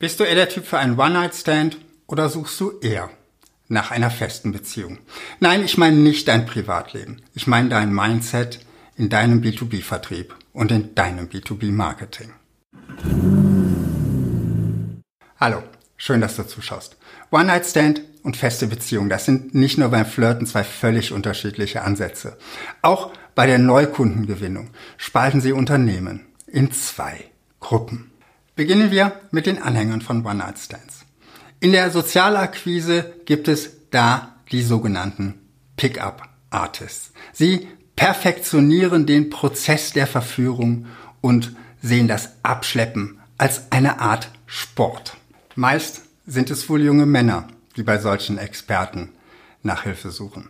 Bist du eher der Typ für einen One-Night-Stand oder suchst du eher nach einer festen Beziehung? Nein, ich meine nicht dein Privatleben. Ich meine dein Mindset in deinem B2B-Vertrieb und in deinem B2B-Marketing. Hallo, schön, dass du zuschaust. One-Night-Stand und feste Beziehung, das sind nicht nur beim Flirten zwei völlig unterschiedliche Ansätze. Auch bei der Neukundengewinnung spalten sie Unternehmen in zwei Gruppen. Beginnen wir mit den Anhängern von One-Night-Stands. In der Sozialakquise gibt es da die sogenannten Pickup-Artists. Sie perfektionieren den Prozess der Verführung und sehen das Abschleppen als eine Art Sport. Meist sind es wohl junge Männer, die bei solchen Experten nach Hilfe suchen.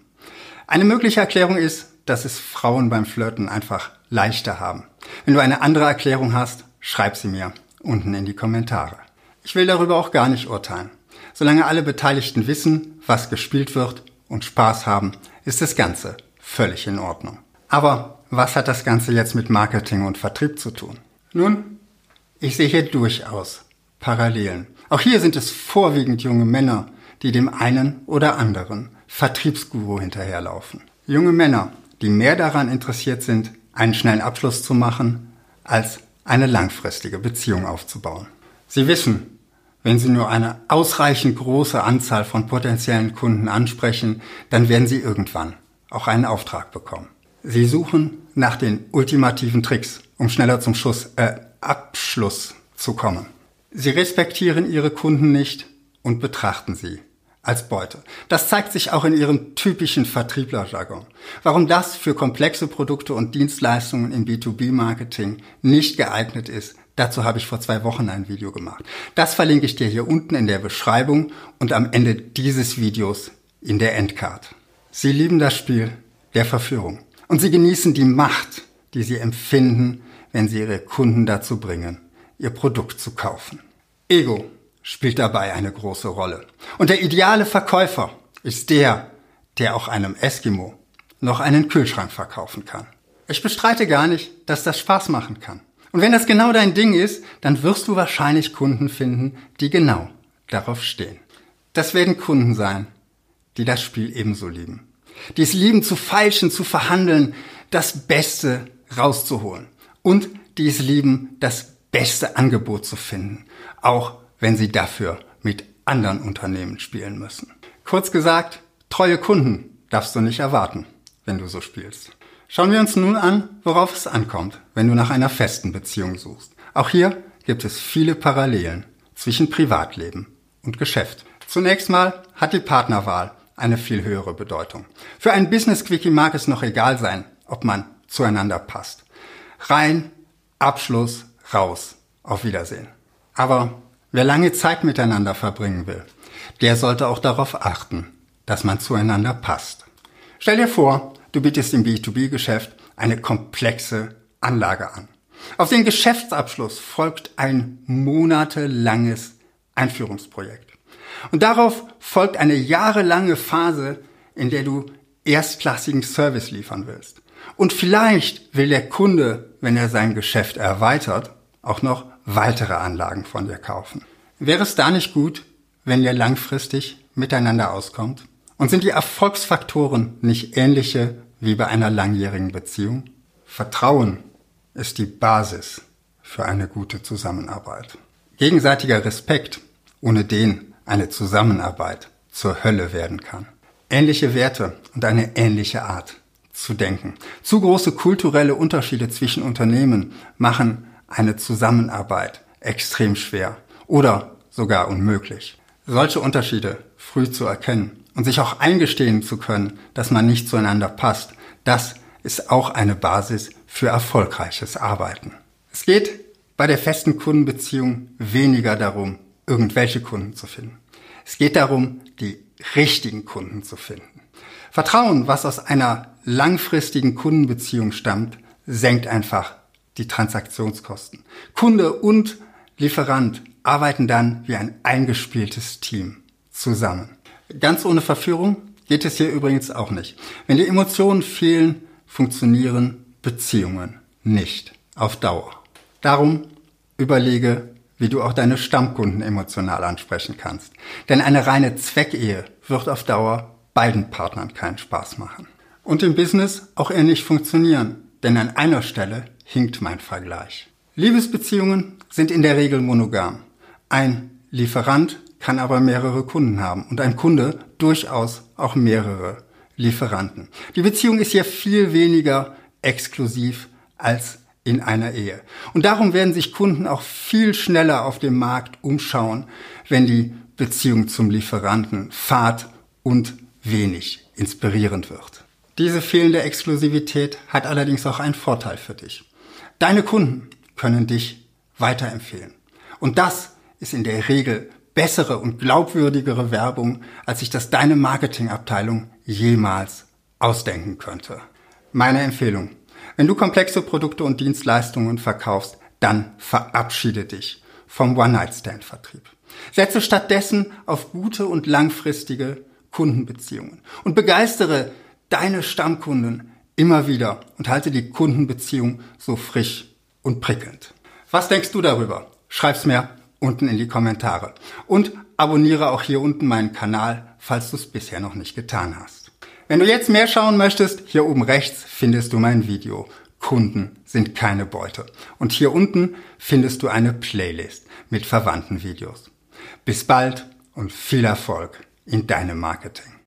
Eine mögliche Erklärung ist, dass es Frauen beim Flirten einfach leichter haben. Wenn du eine andere Erklärung hast, schreib sie mir unten in die Kommentare. Ich will darüber auch gar nicht urteilen. Solange alle Beteiligten wissen, was gespielt wird und Spaß haben, ist das Ganze völlig in Ordnung. Aber was hat das Ganze jetzt mit Marketing und Vertrieb zu tun? Nun, ich sehe hier durchaus Parallelen. Auch hier sind es vorwiegend junge Männer, die dem einen oder anderen Vertriebsguru hinterherlaufen. Junge Männer, die mehr daran interessiert sind, einen schnellen Abschluss zu machen, als eine langfristige Beziehung aufzubauen. Sie wissen, wenn Sie nur eine ausreichend große Anzahl von potenziellen Kunden ansprechen, dann werden Sie irgendwann auch einen Auftrag bekommen. Sie suchen nach den ultimativen Tricks, um schneller zum Schuss, äh, Abschluss zu kommen. Sie respektieren Ihre Kunden nicht und betrachten sie als Beute. Das zeigt sich auch in ihrem typischen Vertrieblerjargon. Warum das für komplexe Produkte und Dienstleistungen im B2B-Marketing nicht geeignet ist, dazu habe ich vor zwei Wochen ein Video gemacht. Das verlinke ich dir hier unten in der Beschreibung und am Ende dieses Videos in der Endcard. Sie lieben das Spiel der Verführung und sie genießen die Macht, die sie empfinden, wenn sie ihre Kunden dazu bringen, ihr Produkt zu kaufen. Ego spielt dabei eine große Rolle. Und der ideale Verkäufer ist der, der auch einem Eskimo noch einen Kühlschrank verkaufen kann. Ich bestreite gar nicht, dass das Spaß machen kann. Und wenn das genau dein Ding ist, dann wirst du wahrscheinlich Kunden finden, die genau darauf stehen. Das werden Kunden sein, die das Spiel ebenso lieben. Die es lieben zu feilschen, zu verhandeln, das Beste rauszuholen. Und die es lieben, das beste Angebot zu finden. Auch wenn sie dafür mit anderen Unternehmen spielen müssen. Kurz gesagt, treue Kunden darfst du nicht erwarten, wenn du so spielst. Schauen wir uns nun an, worauf es ankommt, wenn du nach einer festen Beziehung suchst. Auch hier gibt es viele Parallelen zwischen Privatleben und Geschäft. Zunächst mal hat die Partnerwahl eine viel höhere Bedeutung. Für einen Business-Quickie mag es noch egal sein, ob man zueinander passt. Rein, Abschluss, raus. Auf Wiedersehen. Aber Wer lange Zeit miteinander verbringen will, der sollte auch darauf achten, dass man zueinander passt. Stell dir vor, du bietest im B2B-Geschäft eine komplexe Anlage an. Auf den Geschäftsabschluss folgt ein monatelanges Einführungsprojekt. Und darauf folgt eine jahrelange Phase, in der du erstklassigen Service liefern willst. Und vielleicht will der Kunde, wenn er sein Geschäft erweitert, auch noch weitere Anlagen von dir kaufen. Wäre es da nicht gut, wenn ihr langfristig miteinander auskommt? Und sind die Erfolgsfaktoren nicht ähnliche wie bei einer langjährigen Beziehung? Vertrauen ist die Basis für eine gute Zusammenarbeit. Gegenseitiger Respekt, ohne den eine Zusammenarbeit zur Hölle werden kann. Ähnliche Werte und eine ähnliche Art zu denken. Zu große kulturelle Unterschiede zwischen Unternehmen machen eine Zusammenarbeit extrem schwer oder sogar unmöglich. Solche Unterschiede früh zu erkennen und sich auch eingestehen zu können, dass man nicht zueinander passt, das ist auch eine Basis für erfolgreiches Arbeiten. Es geht bei der festen Kundenbeziehung weniger darum, irgendwelche Kunden zu finden. Es geht darum, die richtigen Kunden zu finden. Vertrauen, was aus einer langfristigen Kundenbeziehung stammt, senkt einfach die Transaktionskosten. Kunde und Lieferant arbeiten dann wie ein eingespieltes Team zusammen. Ganz ohne Verführung geht es hier übrigens auch nicht. Wenn die Emotionen fehlen, funktionieren Beziehungen nicht auf Dauer. Darum überlege, wie du auch deine Stammkunden emotional ansprechen kannst. Denn eine reine Zweckehe wird auf Dauer beiden Partnern keinen Spaß machen. Und im Business auch ähnlich funktionieren, denn an einer Stelle hinkt mein Vergleich. Liebesbeziehungen sind in der Regel monogam. Ein Lieferant kann aber mehrere Kunden haben und ein Kunde durchaus auch mehrere Lieferanten. Die Beziehung ist hier viel weniger exklusiv als in einer Ehe. Und darum werden sich Kunden auch viel schneller auf dem Markt umschauen, wenn die Beziehung zum Lieferanten fad und wenig inspirierend wird. Diese fehlende Exklusivität hat allerdings auch einen Vorteil für dich. Deine Kunden können dich weiterempfehlen. Und das ist in der Regel bessere und glaubwürdigere Werbung, als sich das deine Marketingabteilung jemals ausdenken könnte. Meine Empfehlung. Wenn du komplexe Produkte und Dienstleistungen verkaufst, dann verabschiede dich vom One-Night-Stand-Vertrieb. Setze stattdessen auf gute und langfristige Kundenbeziehungen und begeistere deine Stammkunden immer wieder und halte die Kundenbeziehung so frisch und prickelnd. Was denkst du darüber? Schreib's mir unten in die Kommentare und abonniere auch hier unten meinen Kanal, falls du es bisher noch nicht getan hast. Wenn du jetzt mehr schauen möchtest, hier oben rechts findest du mein Video. Kunden sind keine Beute. Und hier unten findest du eine Playlist mit verwandten Videos. Bis bald und viel Erfolg in deinem Marketing.